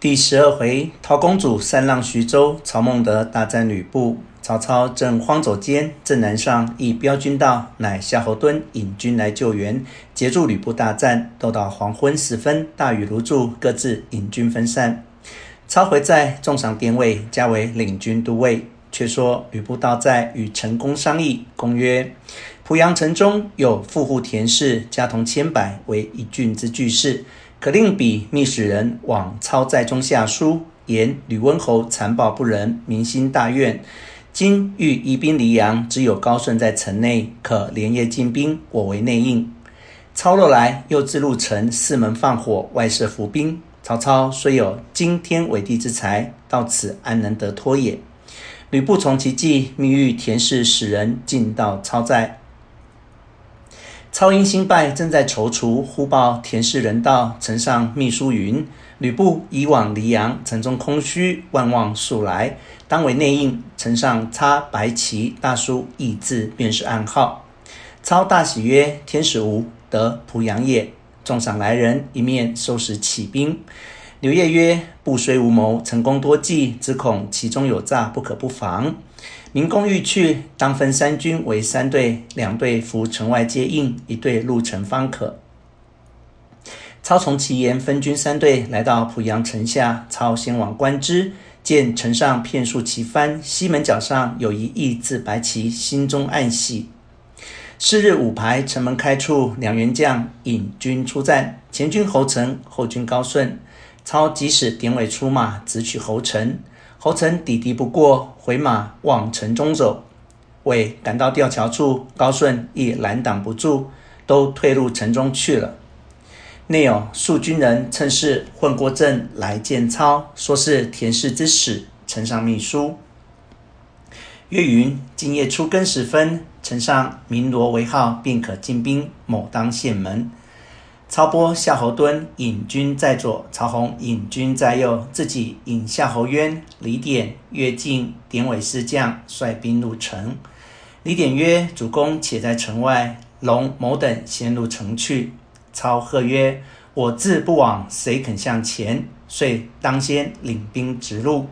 第十二回，陶公主三让徐州，曹孟德大战吕布。曹操正慌走间，正南上，一镖军到，乃夏侯惇引军来救援，截住吕布大战，斗到黄昏时分，大雨如注，各自引军分散。操回寨，重赏典韦，加为领军都尉。却说吕布到寨，与陈宫商议，公曰：濮阳城中有富户田氏，家童千百，为一郡之巨士。可令彼密使人往操寨中下书，言吕温侯残暴不仁，民心大怨。今欲移兵黎阳，只有高顺在城内，可连夜进兵，我为内应。操若来，又自入城，四门放火，外设伏兵。曹操虽有惊天伟地之才，到此安能得脱也？吕布从其计，密欲田氏使人进到操寨。操因新败，正在踌躇，忽报田氏人到，呈上密书云：吕布已往黎阳，城中空虚，万望速来，当为内应。城上插白旗，大书义字，便是暗号。操大喜曰：天使无，得濮阳也。重赏来人，一面收拾起兵。刘烨曰：布虽无谋，成功多计，只恐其中有诈，不可不防。明公欲去，当分三军为三队，两队伏城外接应，一队入城方可。操从其言，分军三队来到濮阳城下。操先往观之，见城上片数齐翻，西门角上有一义字白旗，心中暗喜。是日午牌，城门开处，两员将引军出战，前军侯成，后军高顺。操即使典韦出马，直取侯城。侯成抵敌不过，回马往城中走。韦赶到吊桥处，高顺亦拦挡不住，都退入城中去了。内有数军人趁势混过阵来见操，说是田氏之使，呈上密书。曰云：今夜初更时分，城上鸣锣为号，便可进兵，某当县门。操拨夏侯惇引军在左，曹洪引军在右，自己引夏侯渊、李典、乐进、典韦四将率兵入城。李典曰：“主公且在城外，龙某等先入城去。”操喝曰：“我自不往，谁肯向前？”遂当先领兵直入。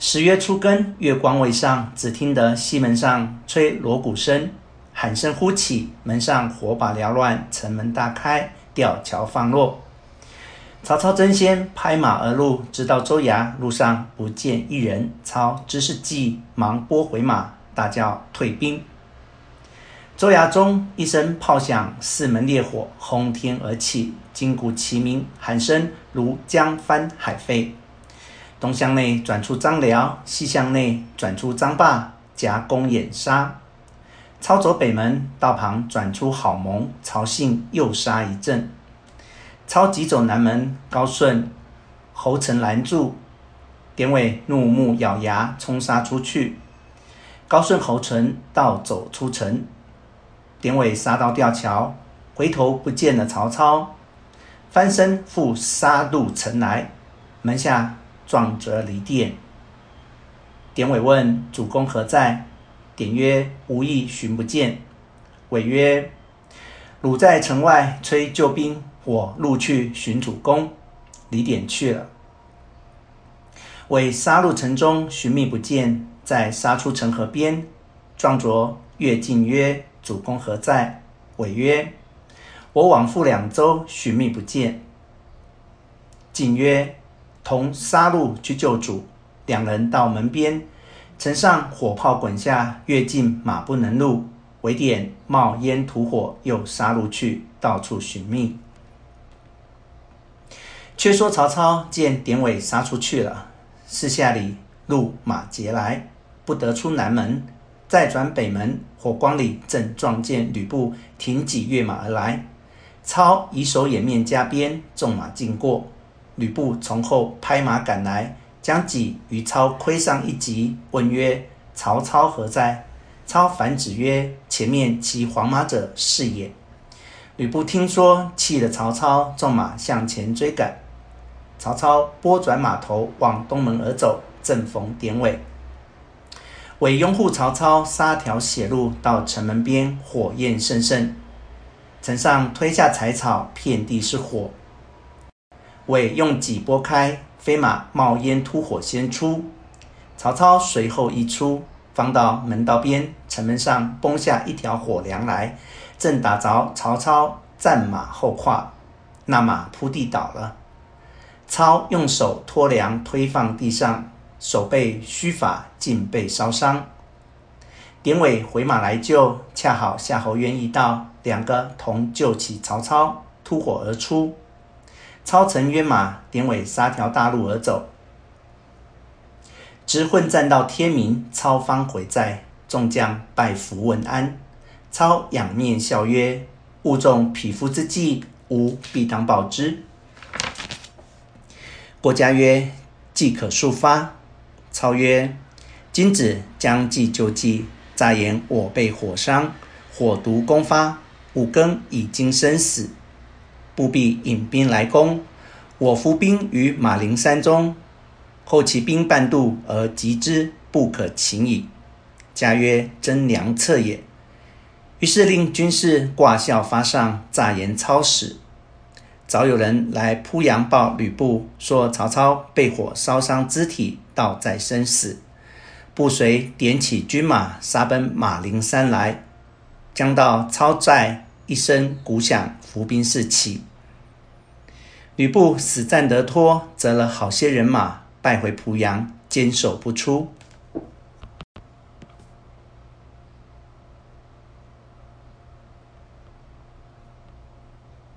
十月初更，月光未上，只听得西门上吹锣鼓声。喊声呼起，门上火把缭乱，城门大开，吊桥放落。曹操争先拍马而入，直到州衙，路上不见一人。操知是计，忙拨回马，大叫退兵。州衙中一声炮响，四门烈火轰天而起，金鼓齐鸣，喊声如江翻海沸。东厢内转出张辽，西厢内转出张霸，夹攻掩杀。操走北门，道旁转出郝萌、曹信，又杀一阵。操急走南门，高顺、侯成拦住，典韦怒目咬牙，冲杀出去。高顺、侯成倒走出城，典韦杀到吊桥，回头不见了曹操，翻身复杀入城来，门下撞着李典。典韦问主公何在？典曰：“无意寻不见。”韦曰：“汝在城外催救兵，我入去寻主公。”李典去了。韦杀入城中，寻觅不见，再杀出城河边，撞着乐进曰：“主公何在？”韦曰：“我往复两周，寻觅不见。”进曰：“同杀入去救主。”两人到门边。城上火炮滚下，乐进马不能入，韦典冒烟吐火，又杀入去，到处寻觅。却说曹操见典韦杀出去了，四下里路马截来，不得出南门，再转北门，火光里正撞见吕布挺戟跃马而来，操以手掩面加鞭，纵马进过，吕布从后拍马赶来。将戟于操盔上一击，问曰：“曹操何在？”操反指曰：“前面骑黄马者是也。”吕布听说，气得曹操，纵马向前追赶。曹操拨转马头，往东门而走，正逢典韦。韦拥护曹操，杀条血路到城门边，火焰甚盛，城上推下柴草，遍地是火。韦用戟拨开，飞马冒烟突火先出。曹操随后一出，方到门道边，城门上崩下一条火梁来，正打着曹操战马后胯，那马扑地倒了。操用手托梁推放地上，手背须发尽被烧伤。典韦回马来救，恰好夏侯渊一到，两个同救起曹操，突火而出。操乘约马，典韦杀条大路而走。直混战到天明，操方回寨，众将拜伏问安。操仰面笑曰：“误中匹夫之计，吾必当报之。”郭嘉曰：“计可速发。”操曰：“今子将计就计。”乍言我被火伤，火毒攻发，五更已经生死，不必引兵来攻。我伏兵于马陵山中，后其兵半渡而击之，不可擒矣。家曰：“真良策也。”于是令军士挂孝发上，诈言操死。早有人来濮阳报吕布，说曹操被火烧伤肢体，倒在生死。部遂点起军马，杀奔马陵山来。将到操寨，一声鼓响，伏兵四起。吕布死战得脱，折了好些人马，败回濮阳，坚守不出。